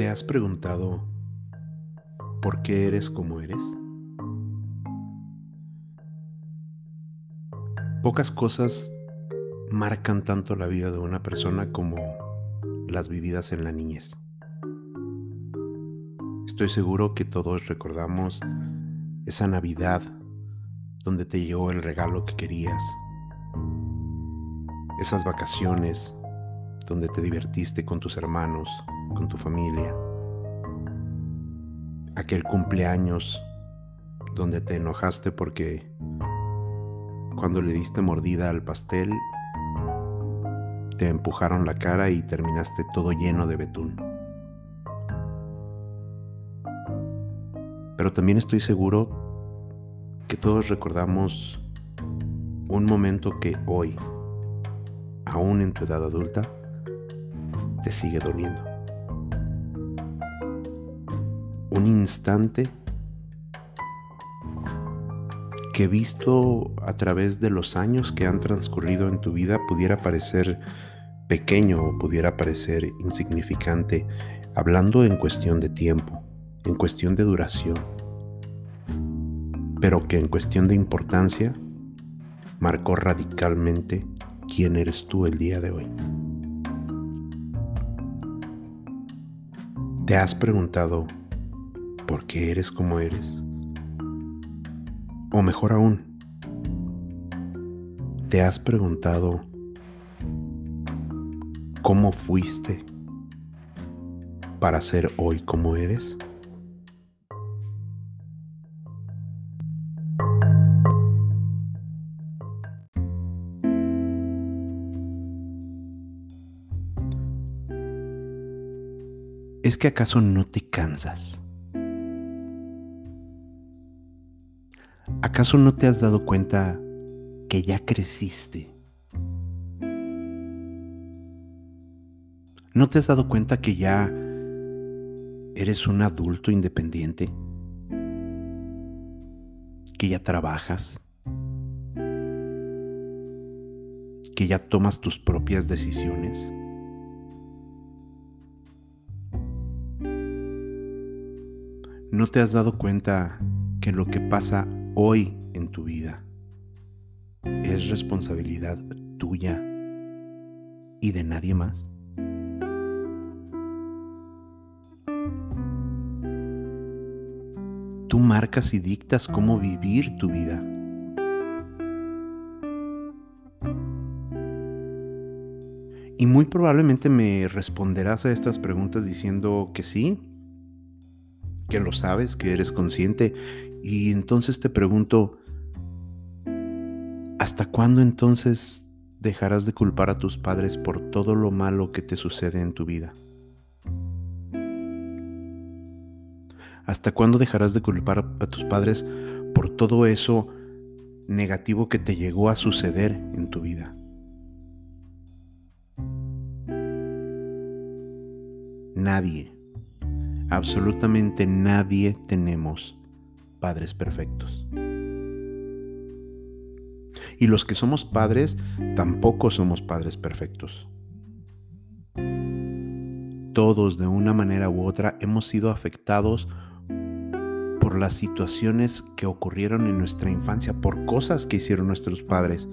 ¿Te has preguntado por qué eres como eres? Pocas cosas marcan tanto la vida de una persona como las vividas en la niñez. Estoy seguro que todos recordamos esa Navidad donde te llegó el regalo que querías, esas vacaciones donde te divertiste con tus hermanos, con tu familia, aquel cumpleaños donde te enojaste porque cuando le diste mordida al pastel te empujaron la cara y terminaste todo lleno de betún. Pero también estoy seguro que todos recordamos un momento que hoy, aún en tu edad adulta, te sigue doliendo. Un instante que visto a través de los años que han transcurrido en tu vida pudiera parecer pequeño o pudiera parecer insignificante, hablando en cuestión de tiempo, en cuestión de duración, pero que en cuestión de importancia marcó radicalmente quién eres tú el día de hoy. ¿Te has preguntado por qué eres como eres? O mejor aún, ¿te has preguntado cómo fuiste para ser hoy como eres? ¿Es que acaso no te cansas? ¿Acaso no te has dado cuenta que ya creciste? ¿No te has dado cuenta que ya eres un adulto independiente? ¿Que ya trabajas? ¿Que ya tomas tus propias decisiones? ¿No te has dado cuenta que lo que pasa hoy en tu vida es responsabilidad tuya y de nadie más? Tú marcas y dictas cómo vivir tu vida. Y muy probablemente me responderás a estas preguntas diciendo que sí, que lo sabes, que eres consciente. Y entonces te pregunto, ¿hasta cuándo entonces dejarás de culpar a tus padres por todo lo malo que te sucede en tu vida? ¿Hasta cuándo dejarás de culpar a tus padres por todo eso negativo que te llegó a suceder en tu vida? Nadie absolutamente nadie tenemos padres perfectos. Y los que somos padres tampoco somos padres perfectos. Todos de una manera u otra hemos sido afectados por las situaciones que ocurrieron en nuestra infancia, por cosas que hicieron nuestros padres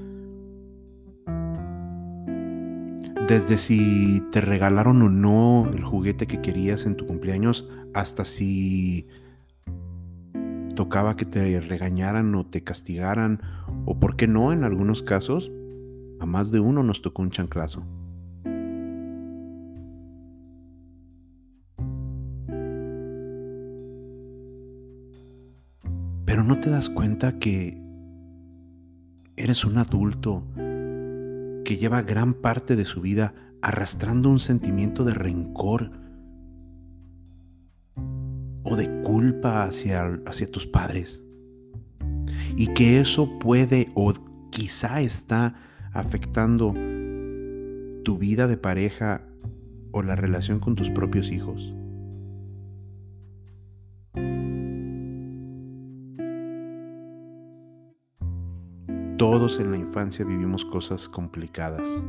Desde si te regalaron o no el juguete que querías en tu cumpleaños, hasta si tocaba que te regañaran o te castigaran, o por qué no, en algunos casos, a más de uno nos tocó un chanclazo. Pero no te das cuenta que eres un adulto que lleva gran parte de su vida arrastrando un sentimiento de rencor o de culpa hacia, hacia tus padres. Y que eso puede o quizá está afectando tu vida de pareja o la relación con tus propios hijos. Todos en la infancia vivimos cosas complicadas.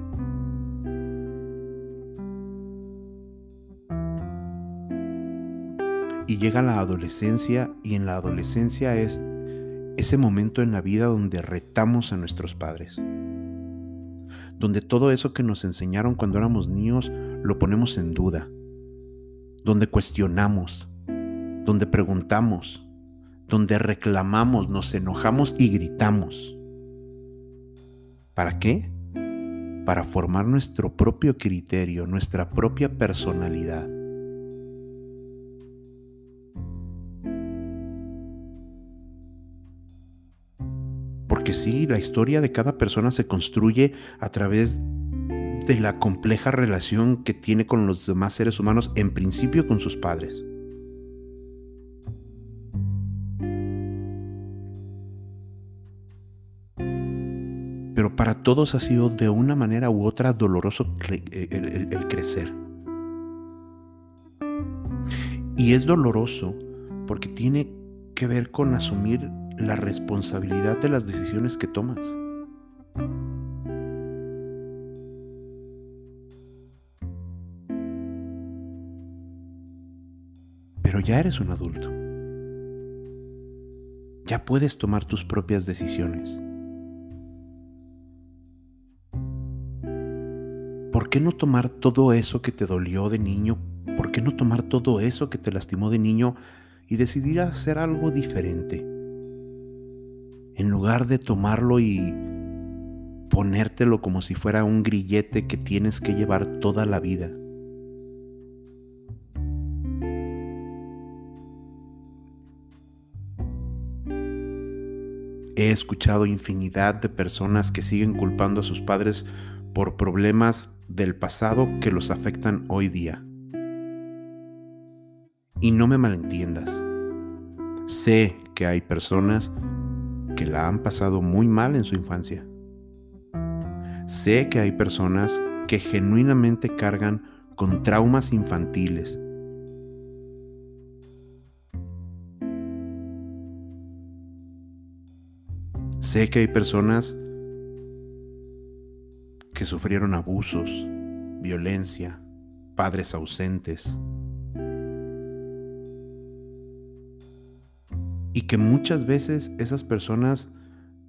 y llega la adolescencia y en la adolescencia es ese momento en la vida donde retamos a nuestros padres. Donde todo eso que nos enseñaron cuando éramos niños lo ponemos en duda. Donde cuestionamos, donde preguntamos, donde reclamamos, nos enojamos y gritamos. ¿Para qué? Para formar nuestro propio criterio, nuestra propia personalidad. Porque sí, la historia de cada persona se construye a través de la compleja relación que tiene con los demás seres humanos, en principio con sus padres. Para todos ha sido de una manera u otra doloroso eh, el, crecer. Y es doloroso porque tiene que ver con asumir la responsabilidad de las decisiones que tomas. Pero ya eres un adulto. Ya puedes tomar tus propias decisiones. ¿Por qué no tomar todo eso que te dolió de niño? ¿Por qué no tomar todo eso que te lastimó de niño y decidir hacer algo diferente? en lugar de tomarlo y ponértelo como si fuera un grillete que tienes que llevar toda la vida. He escuchado infinidad de personas que siguen culpando a sus padres por problemas del pasado que los afectan hoy día. Y no me malentiendas. Sé que hay personas que la han pasado muy mal en su infancia. Sé que hay personas que genuinamente cargan con traumas infantiles. Sé que hay personas que sufrieron abusos, violencia, padres ausentes, y que muchas veces esas personas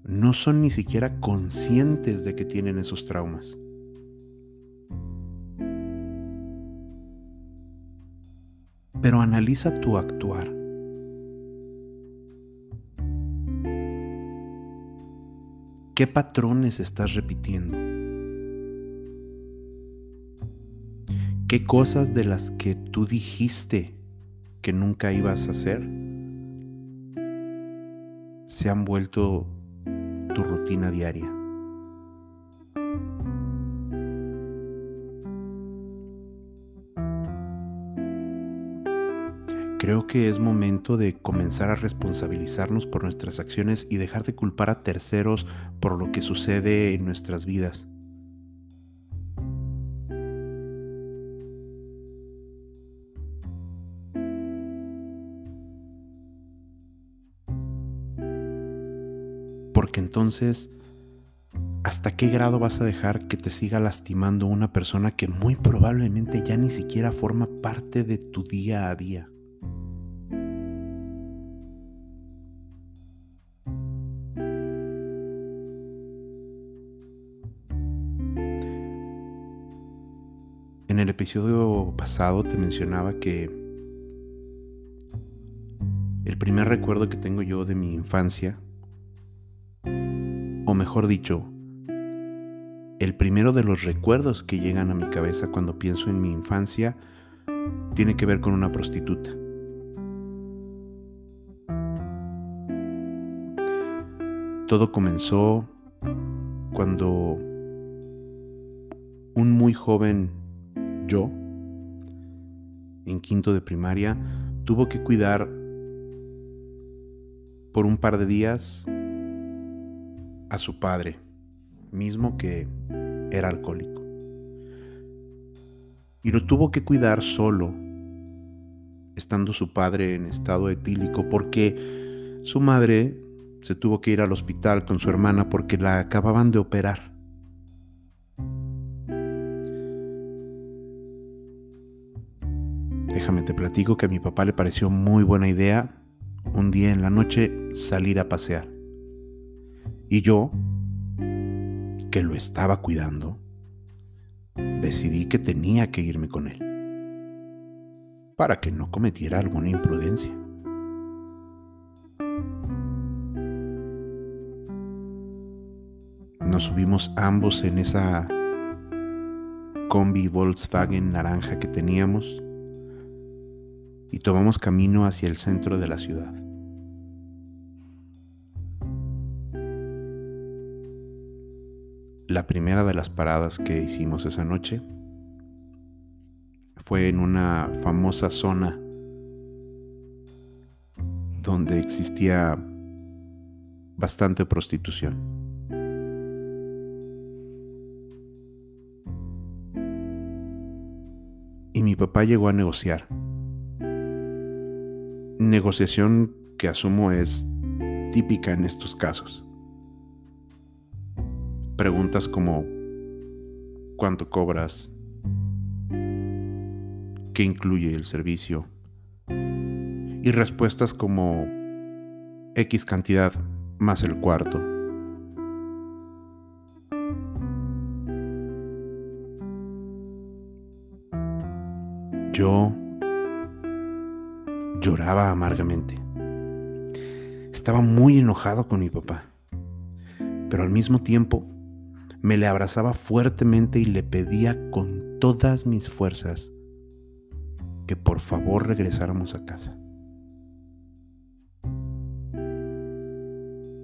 no son ni siquiera conscientes de que tienen esos traumas. Pero analiza tu actuar. ¿Qué patrones estás repitiendo? ¿Qué cosas de las que tú dijiste que nunca ibas a hacer se han vuelto tu rutina diaria. Creo que es momento de comenzar a responsabilizarnos por nuestras acciones y dejar de culpar a terceros por lo que sucede en nuestras vidas. Entonces, ¿hasta qué grado vas a dejar que te siga lastimando una persona que muy probablemente ya ni siquiera forma parte de tu día a día? En el episodio pasado te mencionaba que el primer recuerdo que tengo yo de mi infancia mejor dicho, el primero de los recuerdos que llegan a mi cabeza cuando pienso en mi infancia tiene que ver con una prostituta. Todo comenzó cuando un muy joven yo, en quinto de primaria, tuvo que cuidar por un par de días a su padre, mismo que era alcohólico. Y lo tuvo que cuidar solo, estando su padre en estado etílico, porque su madre se tuvo que ir al hospital con su hermana porque la acababan de operar. Déjame te platico que a mi papá le pareció muy buena idea un día en la noche salir a pasear. Y yo, que lo estaba cuidando, decidí que tenía que irme con él para que no cometiera alguna imprudencia. Nos subimos ambos en esa combi Volkswagen naranja que teníamos y tomamos camino hacia el centro de la ciudad. La primera de las paradas que hicimos esa noche fue en una famosa zona donde existía bastante prostitución. Y mi papá llegó a negociar negociación que asumo es típica en estos casos. Preguntas como ¿cuánto cobras? ¿Qué incluye el servicio? Y respuestas como X cantidad más el cuarto. Yo lloraba amargamente. Estaba muy enojado con mi papá, pero al mismo tiempo me le abrazaba fuertemente y le pedía con todas mis fuerzas que por favor regresáramos a casa.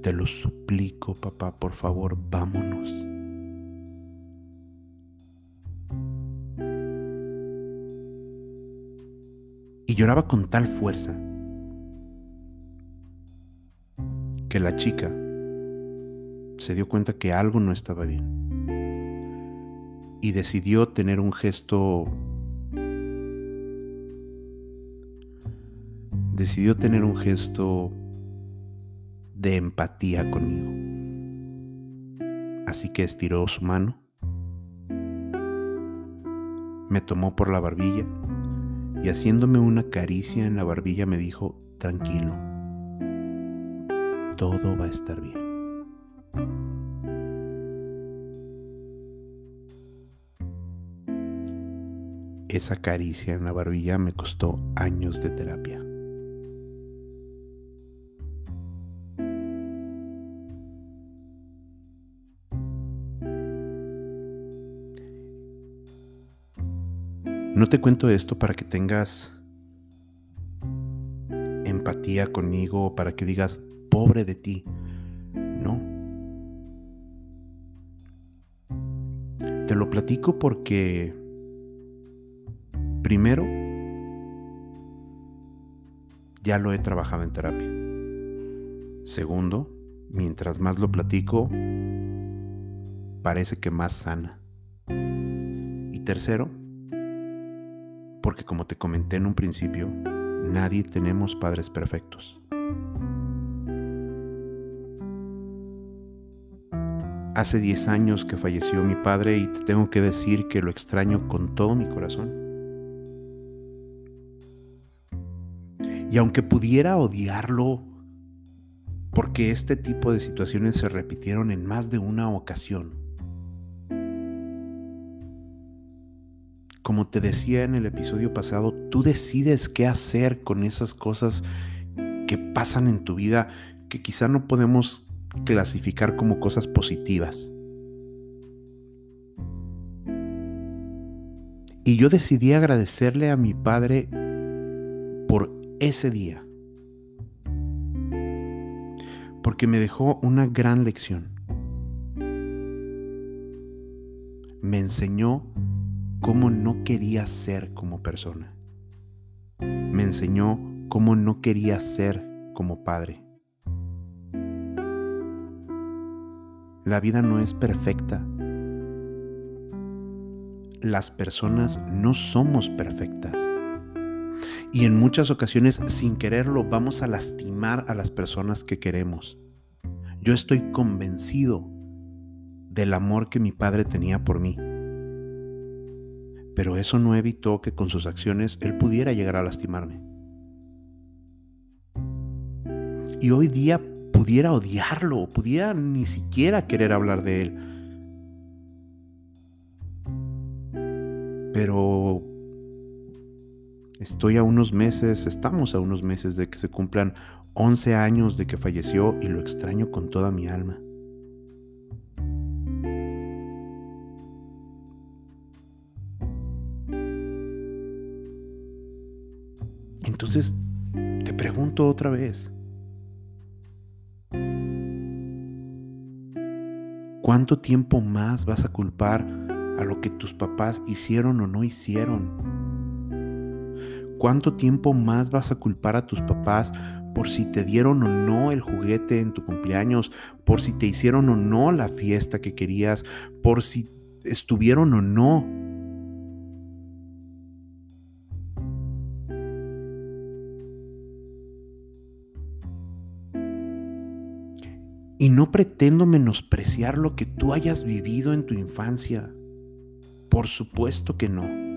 Te lo suplico, papá, por favor, vámonos. y lloraba con tal fuerza que la chica se dio cuenta que algo no estaba bien y decidió tener un gesto decidió tener un gesto de empatía conmigo. Así que estiró su mano, me tomó por la barbilla y haciéndome una caricia en la barbilla me dijo, tranquilo, todo va a estar bien. Esa caricia en la barbilla me costó años de terapia. No te cuento esto para que tengas empatía conmigo o para que digas, pobre de ti. No. Te lo platico porque, primero, ya lo he trabajado en terapia. Segundo, mientras más lo platico, parece que más sana. Y tercero, porque como te comenté en un principio, nadie tenemos padres perfectos. Hace 10 años que falleció mi padre y te tengo que decir que lo extraño con todo mi corazón. Y aunque pudiera odiarlo, porque este tipo de situaciones se repitieron en más de una ocasión, como te decía en el episodio pasado, tú decides qué hacer con esas cosas que pasan en tu vida que quizá no podemos clasificar como cosas positivas. Y yo decidí agradecerle a mi padre ese día. Porque me dejó una gran lección. Me enseñó cómo no quería ser como persona. Me enseñó cómo no quería ser como padre. La vida no es perfecta. Las personas no somos perfectas. Y en muchas ocasiones, sin quererlo, vamos a lastimar a las personas que queremos. Yo estoy convencido del amor que mi padre tenía por mí pero eso no evitó que con sus acciones él pudiera llegar a lastimarme. Y hoy día pudiera odiarlo, pudiera ni siquiera querer hablar de él. Pero estoy a unos meses, estamos a unos meses de que se cumplan 11 años de que falleció y lo extraño con toda mi alma. Entonces, te pregunto otra vez, ¿cuánto tiempo más vas a culpar a lo que tus papás hicieron o no hicieron? ¿Cuánto tiempo más vas a culpar a tus papás por si te dieron o no el juguete en tu cumpleaños, por si te hicieron o no la fiesta que querías, por si estuvieron o no Y no pretendo menospreciar lo que tú hayas vivido en tu infancia. Por supuesto que no.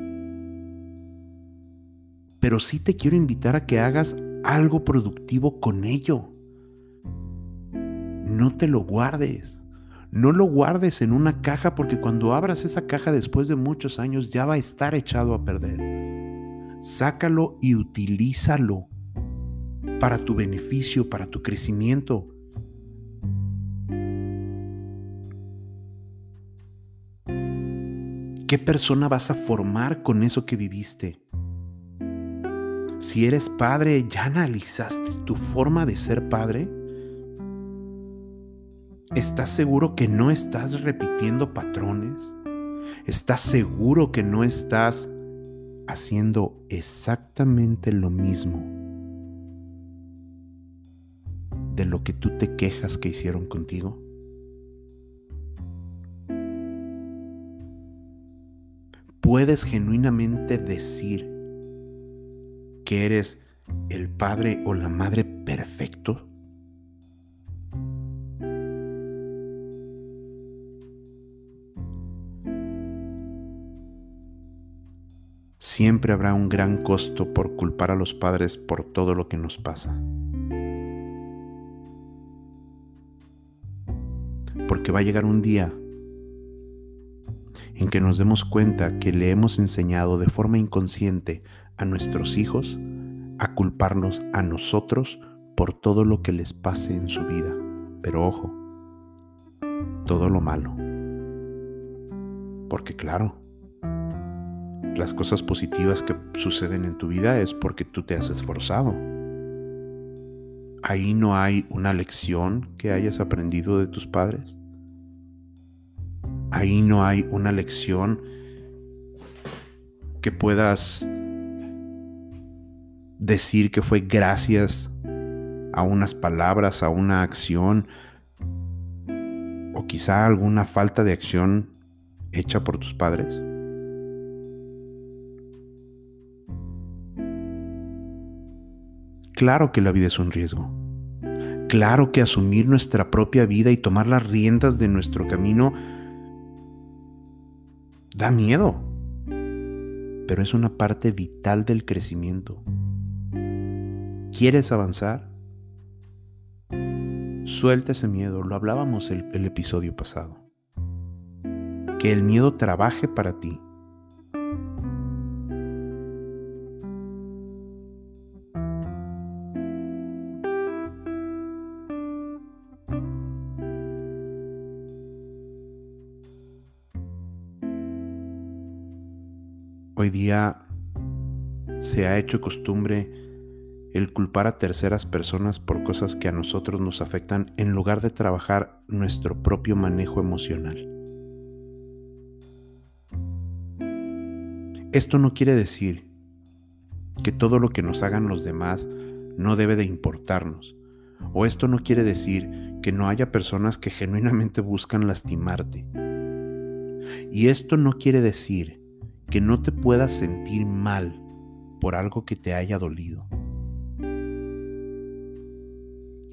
Pero sí te quiero invitar a que hagas algo productivo con ello. No te lo guardes. No lo guardes en una caja porque cuando abras esa caja después de muchos años ya va a estar echado a perder. Sácalo y utilízalo para tu beneficio, para tu crecimiento ¿Qué persona vas a formar con eso que viviste? Si eres padre, ¿ya analizaste tu forma de ser padre? ¿Estás seguro que no estás repitiendo patrones? ¿Estás seguro que no estás haciendo exactamente lo mismo de lo que tú te quejas que hicieron contigo? puedes genuinamente decir que eres el padre o la madre perfecto? Siempre habrá un gran costo por culpar a los padres por todo lo que nos pasa. Porque va a llegar un día en que nos demos cuenta que le hemos enseñado de forma inconsciente a nuestros hijos a culparnos a nosotros por todo lo que les pase en su vida. Pero ojo, todo lo malo. Porque claro, las cosas positivas que suceden en tu vida es porque tú te has esforzado. Ahí no hay una lección que hayas aprendido de tus padres. Ahí no hay una lección que puedas decir que fue gracias a unas palabras, a una acción o quizá alguna falta de acción hecha por tus padres. Claro que la vida es un riesgo. Claro que asumir nuestra propia vida y tomar las riendas de nuestro camino Da miedo, pero es una parte vital del crecimiento. ¿Quieres avanzar? Suelta ese miedo, lo hablábamos el, el episodio pasado. Que el miedo trabaje para ti Hoy día se ha hecho costumbre el culpar a terceras personas por cosas que a nosotros nos afectan en lugar de trabajar nuestro propio manejo emocional. Esto no quiere decir que todo lo que nos hagan los demás no debe de importarnos. O esto no quiere decir que no haya personas que genuinamente buscan lastimarte. Y esto no quiere decir que no te puedas sentir mal por algo que te haya dolido.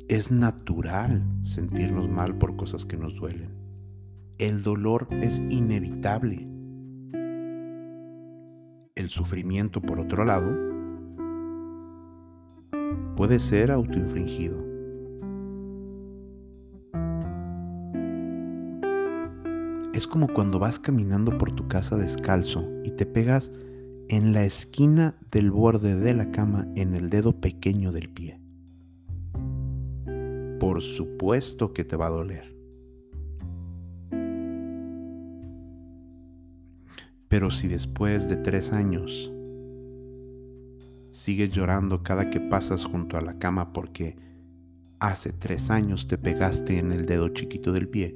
Es natural sentirnos mal por cosas que nos duelen. El dolor es inevitable. el sufrimiento, por otro lado, puede ser autoinfligido. Es como cuando vas caminando por tu casa descalzo y te pegas en la esquina del borde de la cama en el dedo pequeño del pie. Por supuesto que te va a doler. Pero si después de tres años sigues llorando cada que pasas junto a la cama porque hace tres años te pegaste en el dedo chiquito del pie,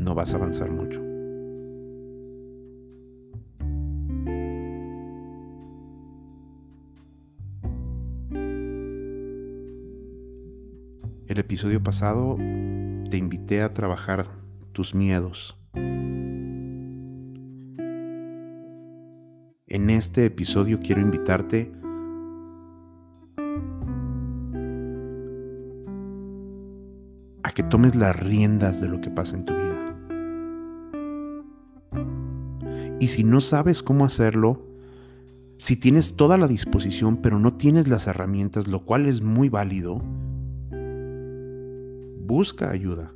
no vas a avanzar mucho. El episodio pasado te invité a trabajar tus miedos. En este episodio quiero invitarte a que tomes las riendas de lo que pasa en tu vida. Y si no sabes cómo hacerlo, si tienes toda la disposición pero no tienes las herramientas, lo cual es muy válido, busca ayuda.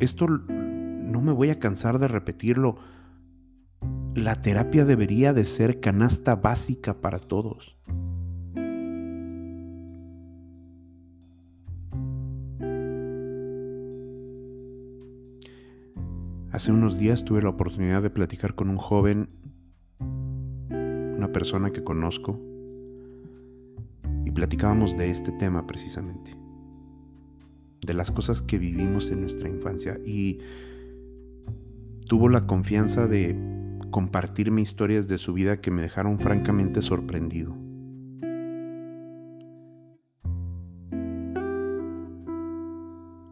Esto no me voy a cansar de repetirlo. La terapia debería de ser canasta básica para todos. Hace unos días tuve la oportunidad de platicar con un joven, una persona que conozco, y platicábamos de este tema precisamente de las cosas que vivimos en nuestra infancia y tuvo la confianza de compartirme historias de su vida que me dejaron francamente sorprendido.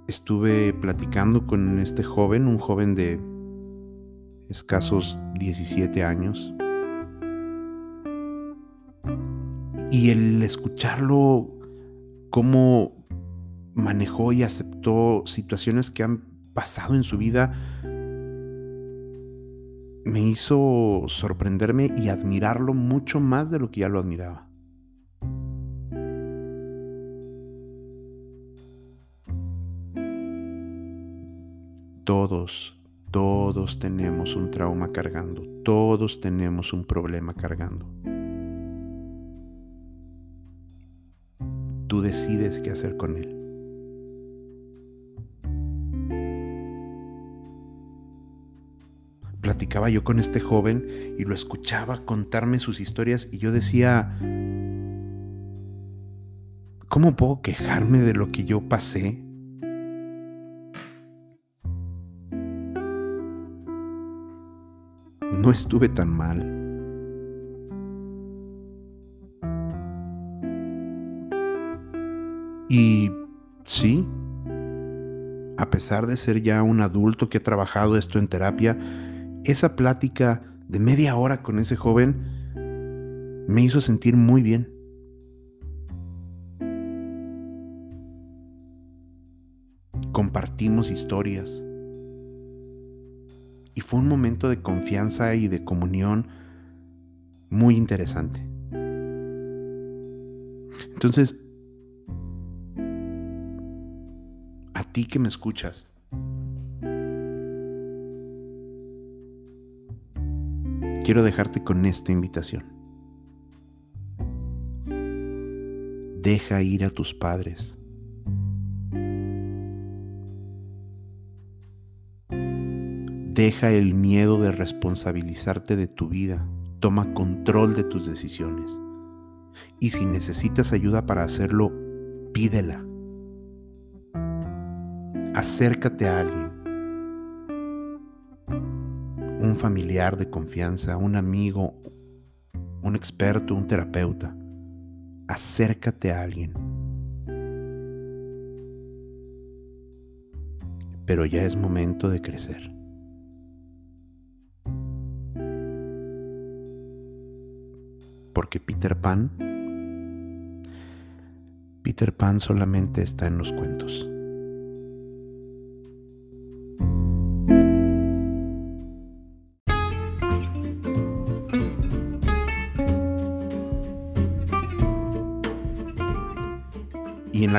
Estuve platicando con este joven, un joven de escasos 17 años, y el escucharlo, cómo manejó y aceptó situaciones que han pasado en su vida, me hizo sorprenderme y admirarlo mucho más de lo que ya lo admiraba. Todos, todos tenemos un trauma cargando, todos tenemos un problema cargando. Tú decides qué hacer con él. Platicaba yo con este joven y lo escuchaba contarme sus historias y yo decía, ¿cómo puedo quejarme de lo que yo pasé? No estuve tan mal. Y sí, a pesar de ser ya un adulto que ha trabajado esto en terapia, esa plática de media hora con ese joven me hizo sentir muy bien. Compartimos historias. Y fue un momento de confianza y de comunión muy interesante. Entonces, a ti que me escuchas, quiero dejarte con esta invitación. Deja ir a tus padres. Deja el miedo de responsabilizarte de tu vida. Toma control de tus decisiones. Y si necesitas ayuda para hacerlo, pídela. Acércate a alguien un familiar de confianza, un amigo, un experto, un terapeuta. Acércate a alguien. Pero ya es momento de crecer. Porque Peter Pan, Peter Pan solamente está en los cuentos.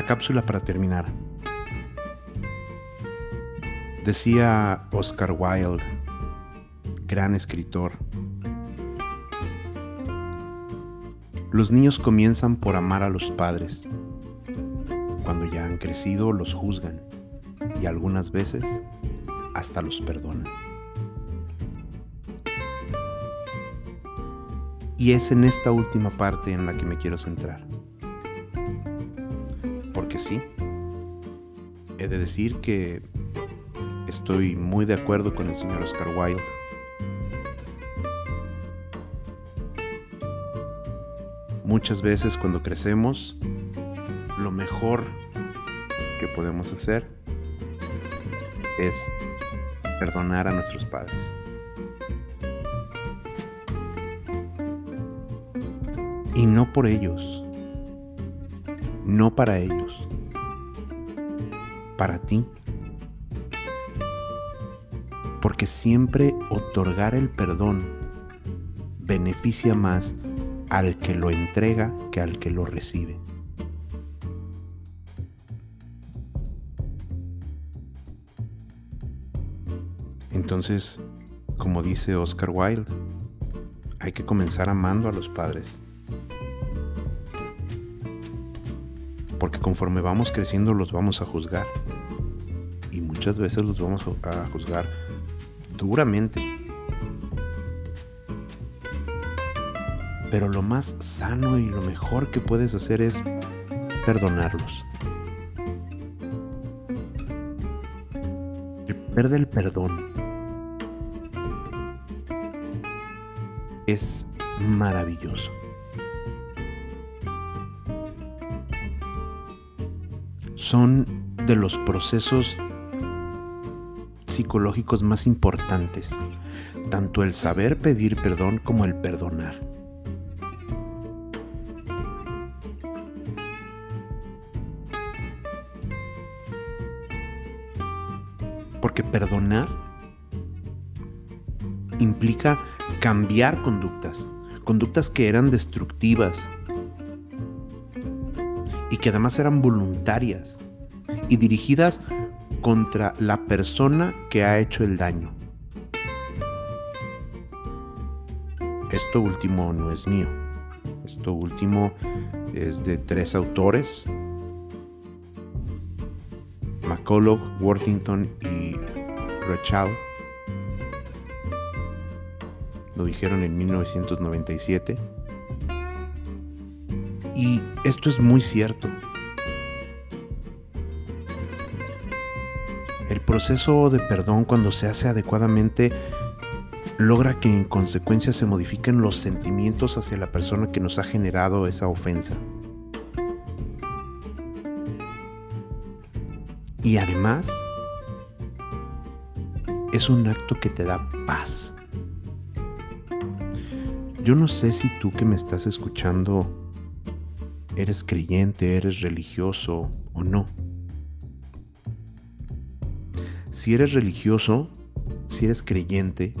La cápsula para terminar, decía Oscar Wilde, gran escritor, los niños comienzan por amar a los padres. Cuando ya han crecido los juzgan y algunas veces hasta los perdonan. Y es en esta última parte en la que me quiero centrar. Sí, he de decir que estoy muy de acuerdo con el señor Oscar Wilde. Muchas veces cuando crecemos, lo mejor que podemos hacer es perdonar a nuestros padres. Y no por ellos, no para ellos, para ti. Porque siempre otorgar el perdón beneficia más al que lo entrega que al que lo recibe. Entonces, como dice Oscar Wilde, hay que comenzar amando a los padres. Porque conforme vamos creciendo los vamos a juzgar. Muchas veces los vamos a juzgar duramente. Pero lo más sano y lo mejor que puedes hacer es perdonarlos. El poder del perdón es maravilloso. Son de los procesos psicológicos más importantes, tanto el saber pedir perdón como el perdonar. Porque perdonar implica cambiar conductas, conductas que eran destructivas y que además eran voluntarias y dirigidas contra la persona que ha hecho el daño. Esto último no es mío. Esto último es de tres autores, McCullough, Worthington y Rachel. Lo dijeron en 1997. Y esto es muy cierto. Proceso de perdón cuando se hace adecuadamente logra que en consecuencia se modifiquen los sentimientos hacia la persona que nos ha generado esa ofensa. Y además, es un acto que te da paz. Yo no sé si tú que me estás escuchando eres creyente, eres religioso o no. Si eres religioso, si eres creyente,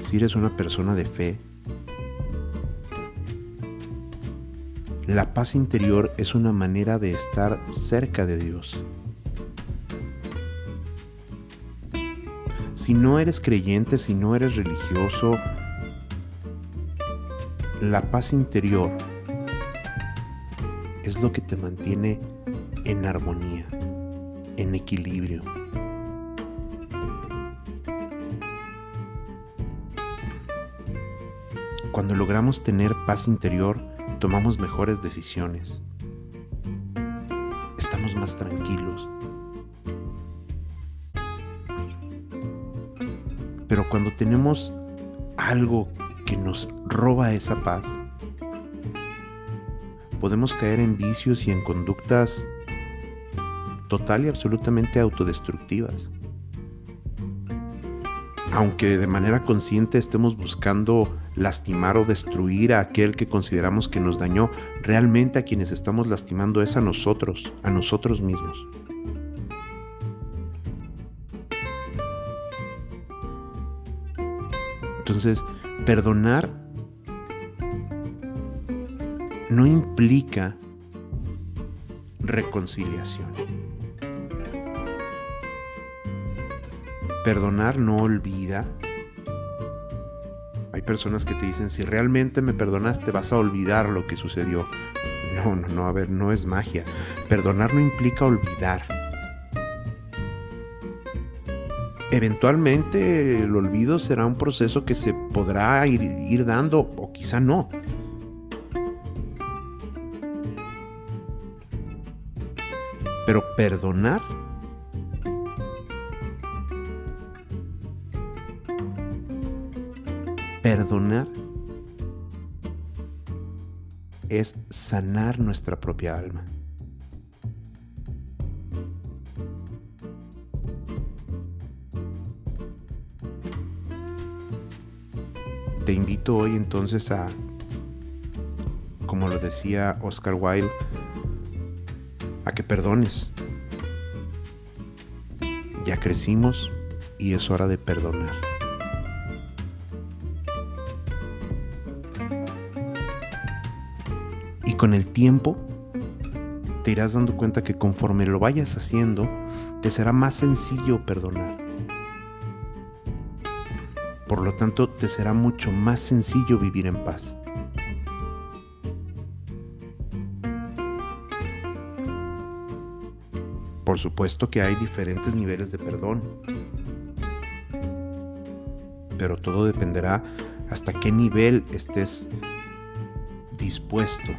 si eres una persona de fe, la paz interior es una manera de estar cerca de Dios. Si no eres creyente, si no eres religioso, la paz interior es lo que te mantiene en armonía en equilibrio. Cuando logramos tener paz interior, tomamos mejores decisiones. Estamos más tranquilos. Pero cuando tenemos algo que nos roba esa paz, podemos caer en vicios y en conductas total y absolutamente autodestructivas. Aunque de manera consciente estemos buscando lastimar o destruir a aquel que consideramos que nos dañó, realmente a quienes estamos lastimando es a nosotros, a nosotros mismos. Entonces, perdonar no implica reconciliación. Perdonar no olvida. Personas que te dicen, si realmente me perdonaste, vas a olvidar lo que sucedió. No, no, no, a ver, no es magia. Perdonar no implica olvidar. Eventualmente el olvido será un proceso que se podrá ir, ir dando o quizá no. Pero perdonar perdonar es sanar nuestra propia alma. Te invito hoy entonces a, como lo decía Oscar Wilde, a que perdones. Ya crecimos y es hora de perdonar. Con el tiempo te irás dando cuenta que conforme lo vayas haciendo, te será más sencillo perdonar. Por lo tanto, te será mucho más sencillo vivir en paz. Por supuesto que hay diferentes niveles de perdón, pero todo dependerá hasta qué nivel estés dispuesto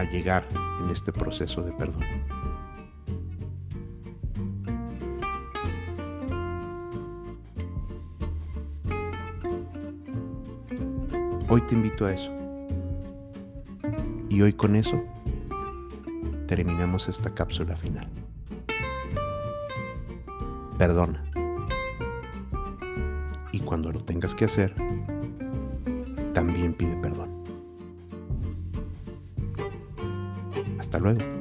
a llegar en este proceso de perdón. Hoy te invito a eso. Y hoy con eso terminamos esta cápsula final. Perdona. Y cuando lo tengas que hacer, también pide perdón. Hasta luego.